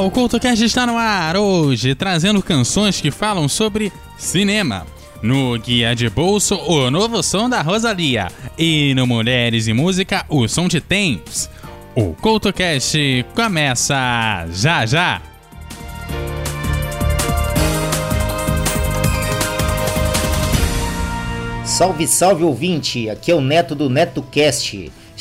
O CultoCast está no ar hoje, trazendo canções que falam sobre cinema. No Guia de Bolso, o novo som da Rosalia. E no Mulheres e Música, o som de Temps. O CultoCast começa já já! Salve, salve ouvinte! Aqui é o Neto do NetoCast.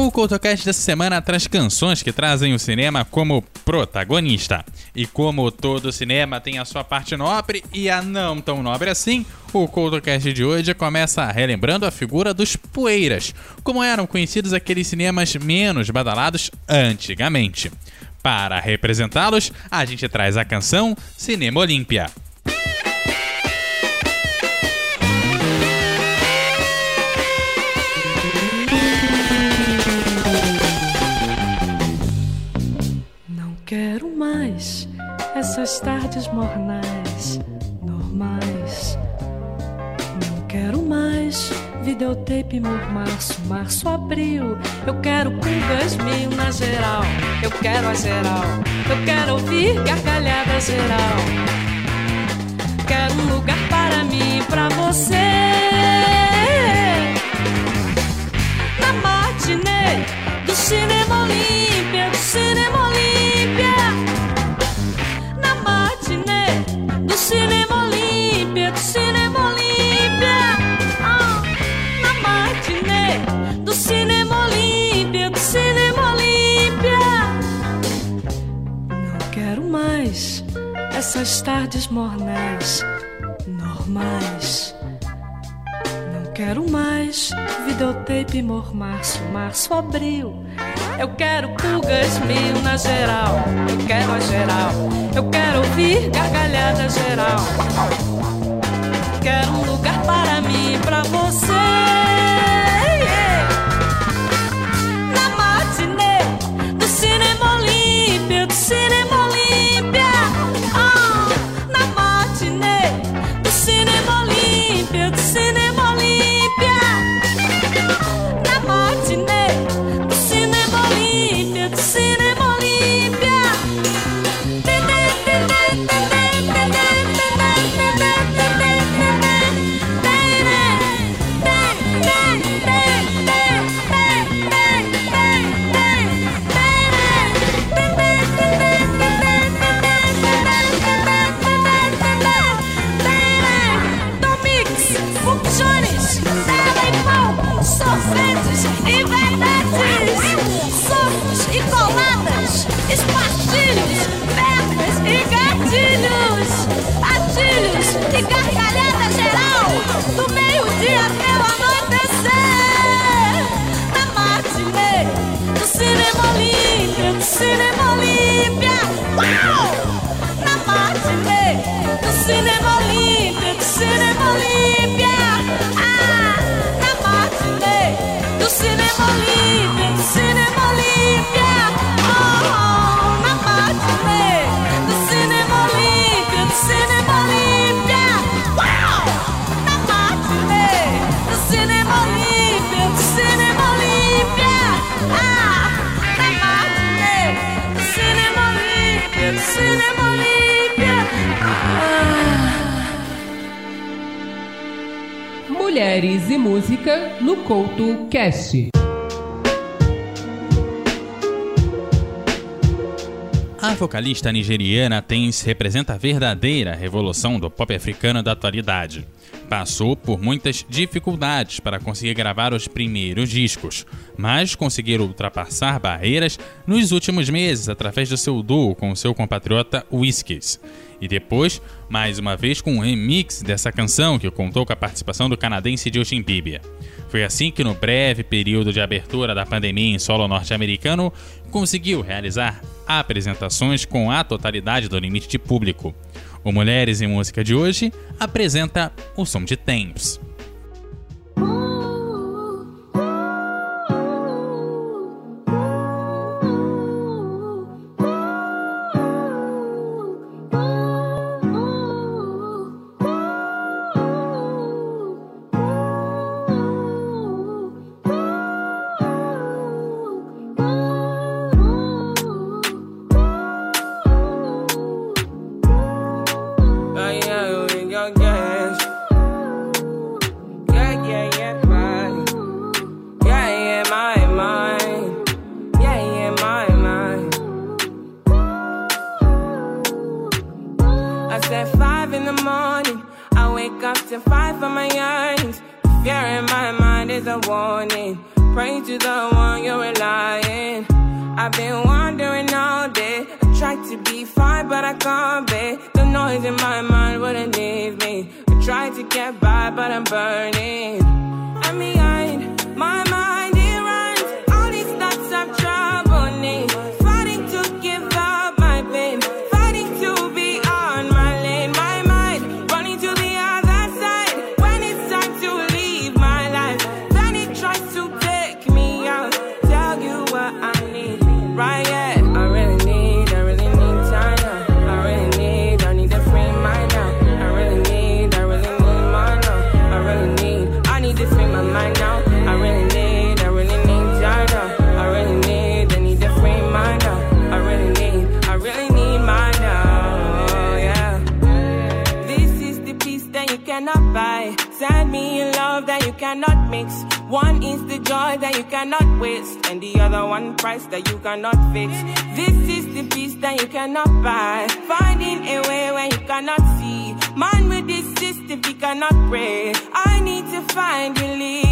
O CoutoCast dessa semana traz canções que trazem o cinema como protagonista. E como todo cinema tem a sua parte nobre e a não tão nobre assim, o CoutoCast de hoje começa relembrando a figura dos poeiras, como eram conhecidos aqueles cinemas menos badalados antigamente. Para representá-los, a gente traz a canção Cinema Olímpia. Tardes mornais, normais. Não quero mais videotape março, março, abril. Eu quero pulgas mil na geral. Eu quero a geral. Eu quero ouvir gargalhada geral. Quero um lugar para mim, pra você. Na matinê do cinema Olímpia, do cinema Olímpia. Essas tardes mornais, normais. Não quero mais videotape mormarço, março, abril. Eu quero pulgas mil na geral. Eu quero a geral. Eu quero ouvir gargalhada geral. Quero um lugar para mim, para você. E Música no Couto Cast. A vocalista nigeriana Tens representa a verdadeira revolução do pop africano da atualidade. Passou por muitas dificuldades para conseguir gravar os primeiros discos, mas conseguiu ultrapassar barreiras nos últimos meses através do seu duo com seu compatriota Whiskies. E depois, mais uma vez com um remix dessa canção que contou com a participação do canadense Justin Bieber. Foi assim que, no breve período de abertura da pandemia em solo norte-americano, conseguiu realizar apresentações com a totalidade do limite de público. O Mulheres em Música de hoje apresenta o som de and fight for my eyes, Fear in my mind is a warning. Pray to the one you're relying. I've been wandering all day. I tried to be fine, but I can't be. The noise in my mind wouldn't leave me. I tried to get by, but I'm burning. I'm behind. Thames. price that you cannot fix. This is the peace that you cannot buy. Finding a way when you cannot see. Man with this system, he cannot pray. I need to find relief.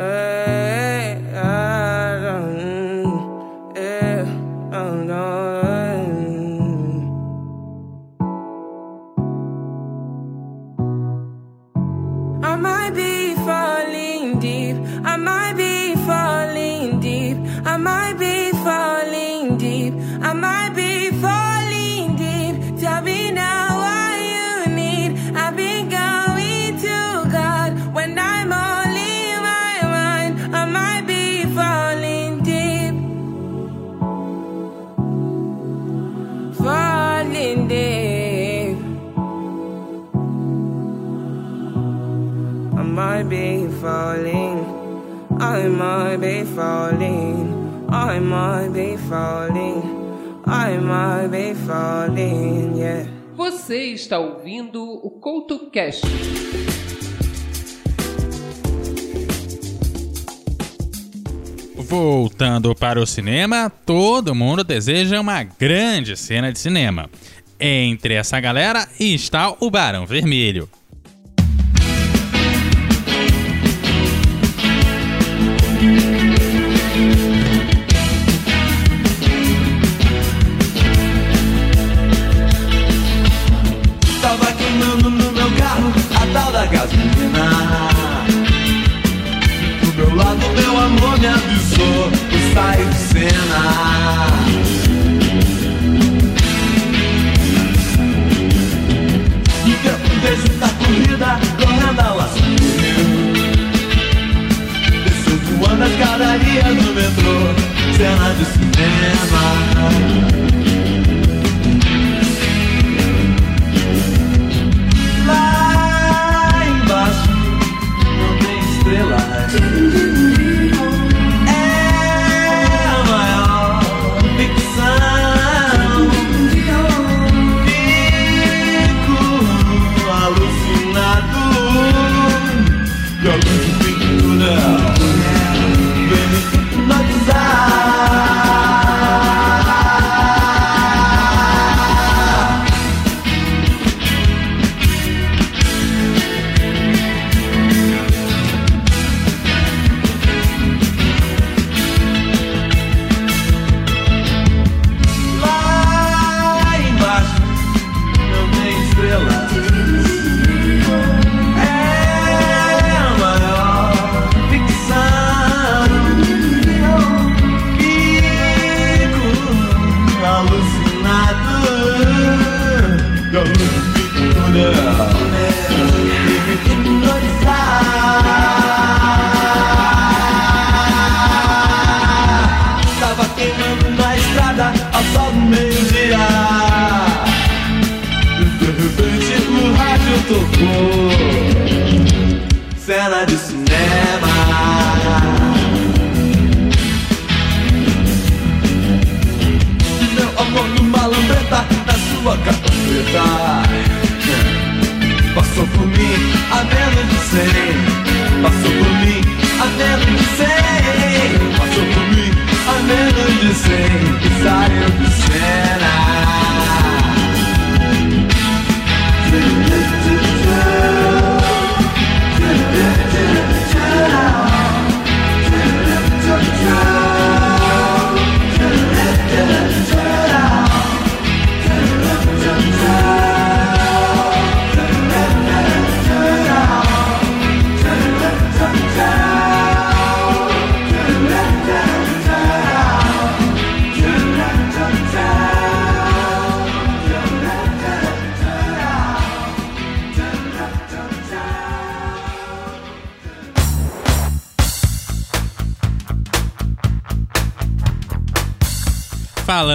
Uh, might be falling. I might be falling. I might be falling, yeah. Você está ouvindo o Couto Cast. Voltando para o cinema, todo mundo deseja uma grande cena de cinema. Entre essa galera está o Barão Vermelho. Saio de cena. Eu vejo da corrida correndo a laço Desceu voando a escadaria do metrô Cena de cinema menos de cem Passou por mim a menos de cem E saiu de cena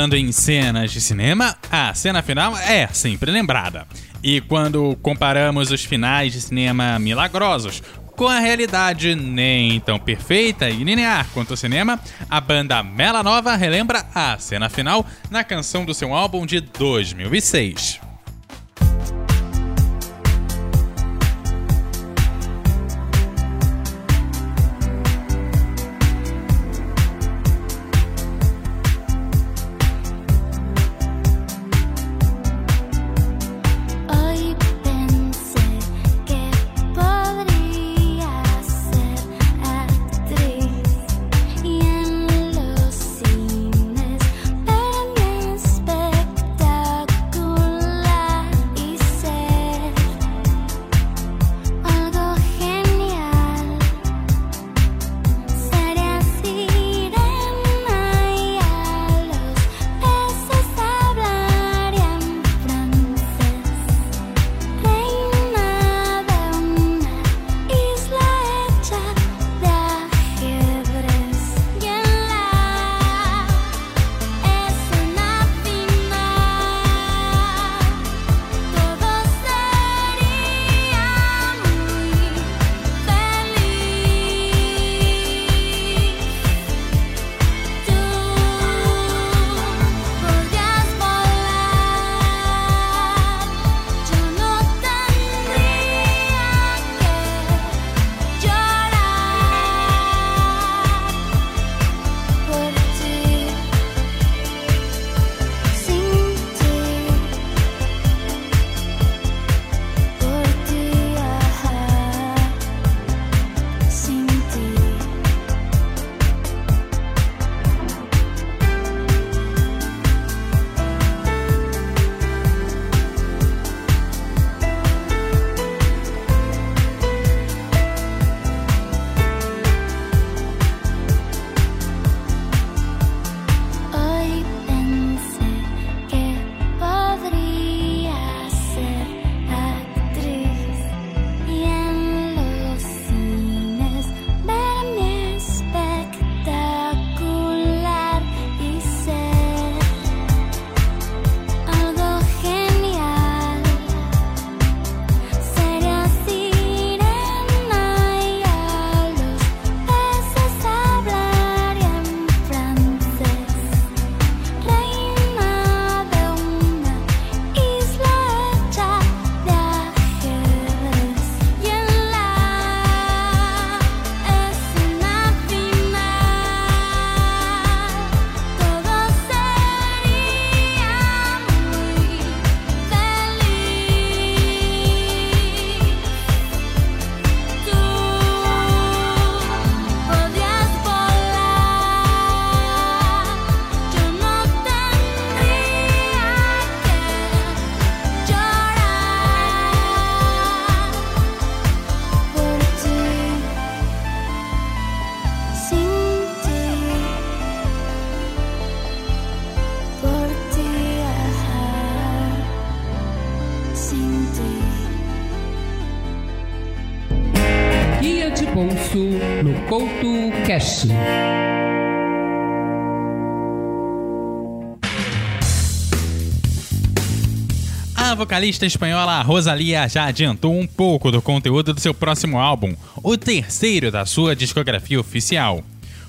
Falando em cenas de cinema, a cena final é sempre lembrada. E quando comparamos os finais de cinema milagrosos com a realidade nem tão perfeita e linear quanto o cinema, a banda Mela Nova relembra a cena final na canção do seu álbum de 2006. Afonso no Couto Cast. A vocalista espanhola Rosalia já adiantou um pouco do conteúdo do seu próximo álbum, o terceiro da sua discografia oficial,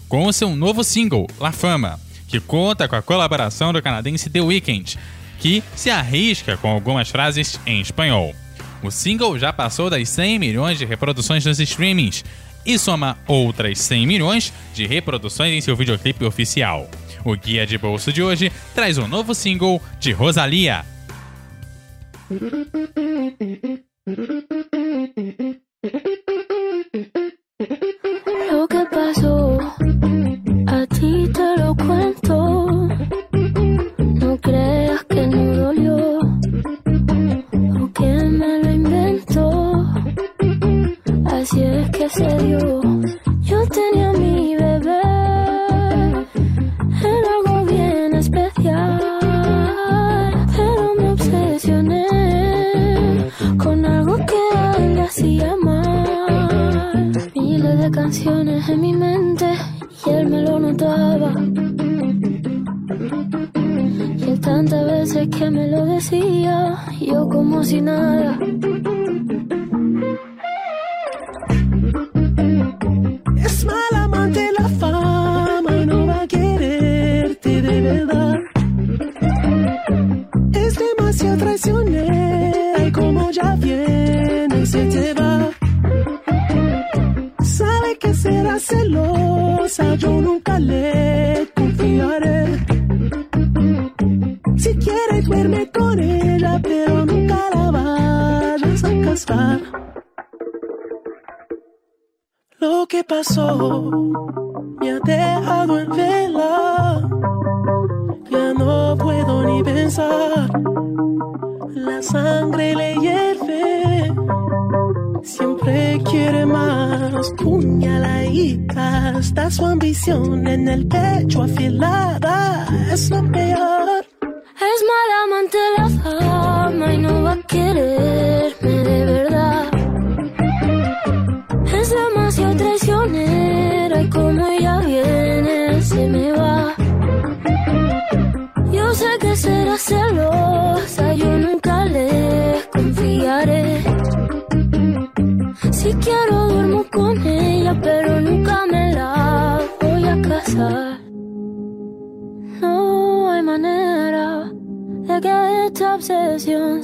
com seu novo single, La Fama, que conta com a colaboração do canadense The Weeknd, que se arrisca com algumas frases em espanhol. O single já passou das 100 milhões de reproduções nos streamings e soma outras 100 milhões de reproduções em seu videoclipe oficial. O Guia de Bolso de hoje traz um novo single de Rosalia, Lo que pasó, a ti se te va. Sabe que será celosa, yo nunca le confiaré. Si quieres duerme con ella, pero nunca la vayas a casar. Lo que pasó me ha dejado en vela. Ya no puedo ni pensar. La sangre le hierve. Siempre quiere más. Puñaladita. Está su ambición en el pecho afilada. Es lo peor. Es mala amante la fama y no va a quererme de verdad. Es demasiado traicionera y como ella viene se me va. Yo sé que será celosa,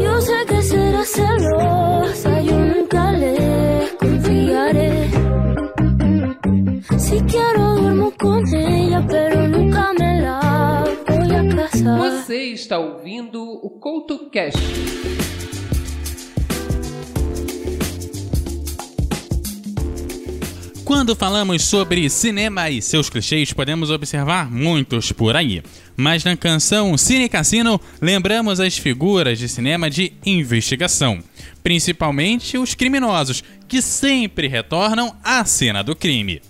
Yo sé que será celosa, yo nunca le confiaré. Si quiero duermo con ella, pero nunca me la voy a casar. Você está ouvindo o Couto Quando falamos sobre cinema e seus clichês, podemos observar muitos por aí. Mas na canção Cine Cassino, lembramos as figuras de cinema de investigação, principalmente os criminosos, que sempre retornam à cena do crime.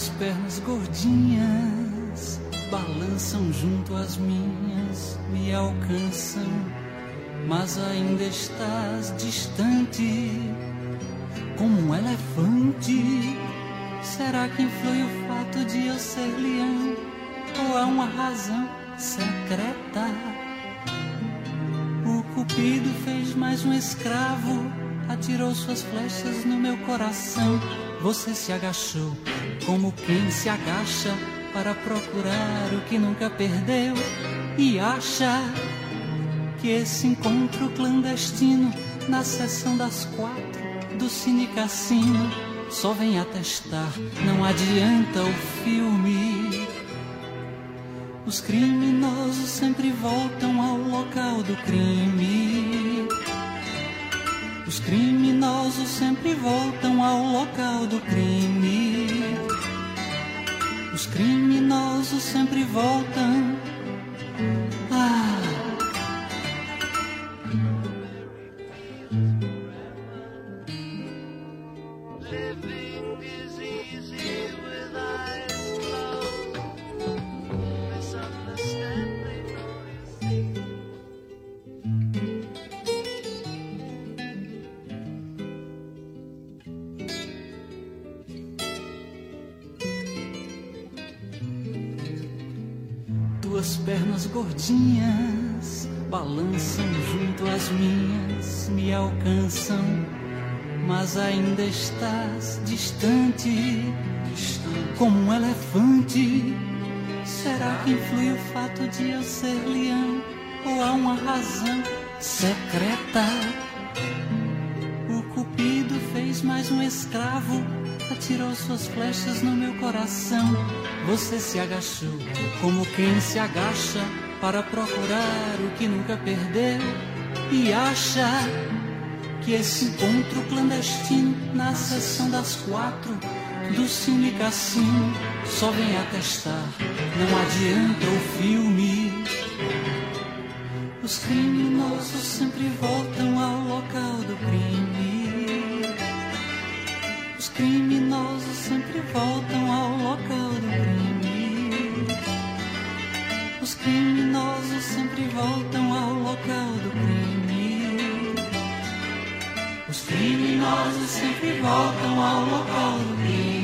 Tuas pernas gordinhas balançam junto às minhas, me alcançam, mas ainda estás distante, como um elefante. Será que influi o fato de eu ser leão ou há uma razão secreta? O cupido fez mais um escravo, atirou suas flechas no meu coração. Você se agachou como quem se agacha para procurar o que nunca perdeu e acha que esse encontro clandestino na sessão das quatro do Cine Cassino só vem atestar, não adianta o filme. Os criminosos sempre voltam ao local do crime. Os criminosos sempre voltam ao local do crime. Os criminosos sempre voltam. Tuas pernas gordinhas balançam junto às minhas, me alcançam, mas ainda estás distante, como um elefante. Será que influi o fato de eu ser leão ou há uma razão secreta? O cupido fez mais um escravo, atirou suas flechas no meu coração. Você se agachou como quem se agacha para procurar o que nunca perdeu e acha que esse encontro clandestino na sessão das quatro do Cine Cassino só vem atestar, não adianta o filme. Os criminosos sempre voltam ao local do crime. Os criminosos sempre voltam ao local do crime. Os criminosos sempre voltam ao local do crime. Os criminosos sempre voltam ao local do crime.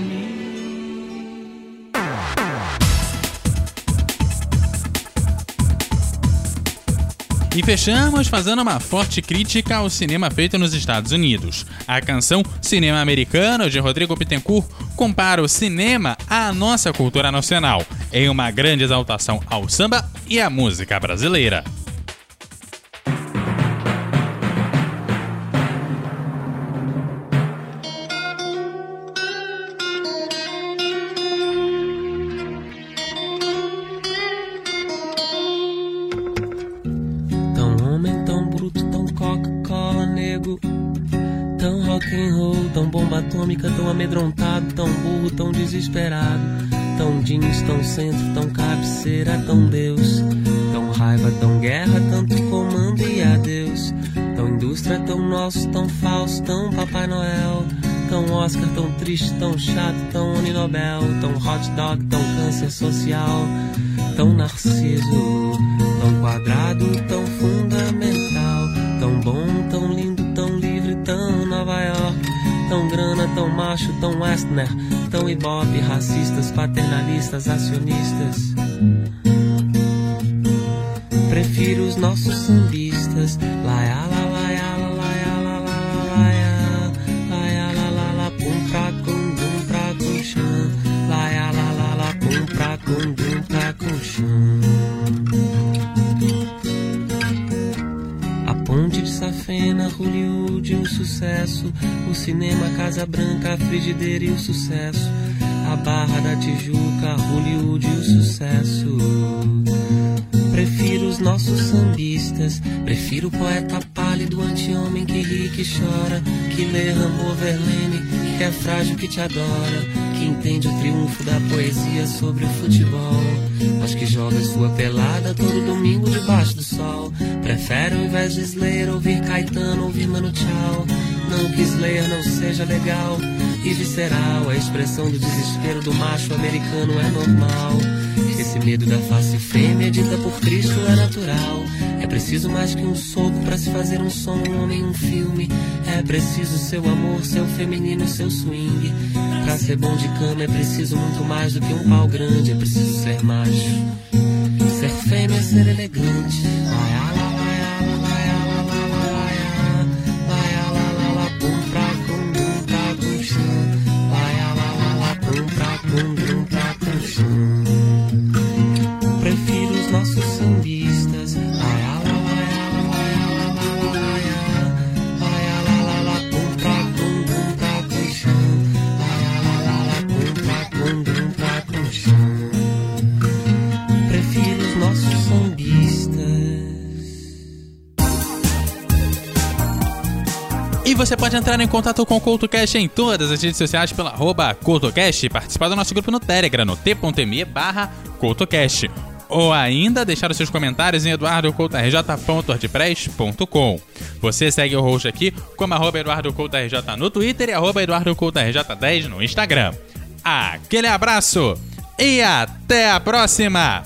E fechamos fazendo uma forte crítica ao cinema feito nos Estados Unidos. A canção Cinema Americano, de Rodrigo Pittencourt, compara o cinema à nossa cultura nacional, em uma grande exaltação ao samba e à música brasileira. Atômica, tão amedrontado, tão burro, tão desesperado. Tão jeans, tão centro, tão cabeceira, tão Deus. Tão raiva, tão guerra, tanto comando e adeus. Tão indústria, tão nosso, tão falso, tão Papai Noel. Tão Oscar, tão triste, tão chato, tão Uninobel. Tão hot dog, tão câncer social. Tão narciso, tão quadrado, tão fundamental. Tão macho, tão Westner. Tão ibope, racistas, paternalistas, acionistas. Prefiro os nossos sambistas. La, laia, O cinema, Casa Branca, a frigideira e o sucesso. A Barra da Tijuca, Hollywood e o sucesso. Prefiro os nossos sambistas. Prefiro o poeta pálido, anti-homem que ri, que chora. Que lê Rambo Verlaine, que é frágil, que te adora. Que entende o triunfo da poesia sobre o futebol. Mas que joga sua pelada todo domingo debaixo do sol. Prefere ao invés de Slayer ouvir Caetano, ouvir Mano Tchau. Slayer não seja legal e visceral. A expressão do desespero do macho americano é normal. Esse medo da face fêmea dita por Cristo é natural. É preciso mais que um soco para se fazer um som, um homem, um filme. É preciso seu amor, seu feminino, seu swing. Pra ser bom de cama é preciso muito mais do que um pau grande. É preciso ser macho. Ser fêmea ser elegante. Vai, ala, vai, você pode entrar em contato com o CoutoCast em todas as redes sociais pela arroba e participar do nosso grupo no Telegram, no t.me barra. Ou ainda deixar os seus comentários em eduardocoutorj.wordpress.com. Você segue o host aqui como arroba EduardoCoutoRJ no Twitter e arroba EduardoCoutoRJ10 no Instagram. Aquele abraço e até a próxima!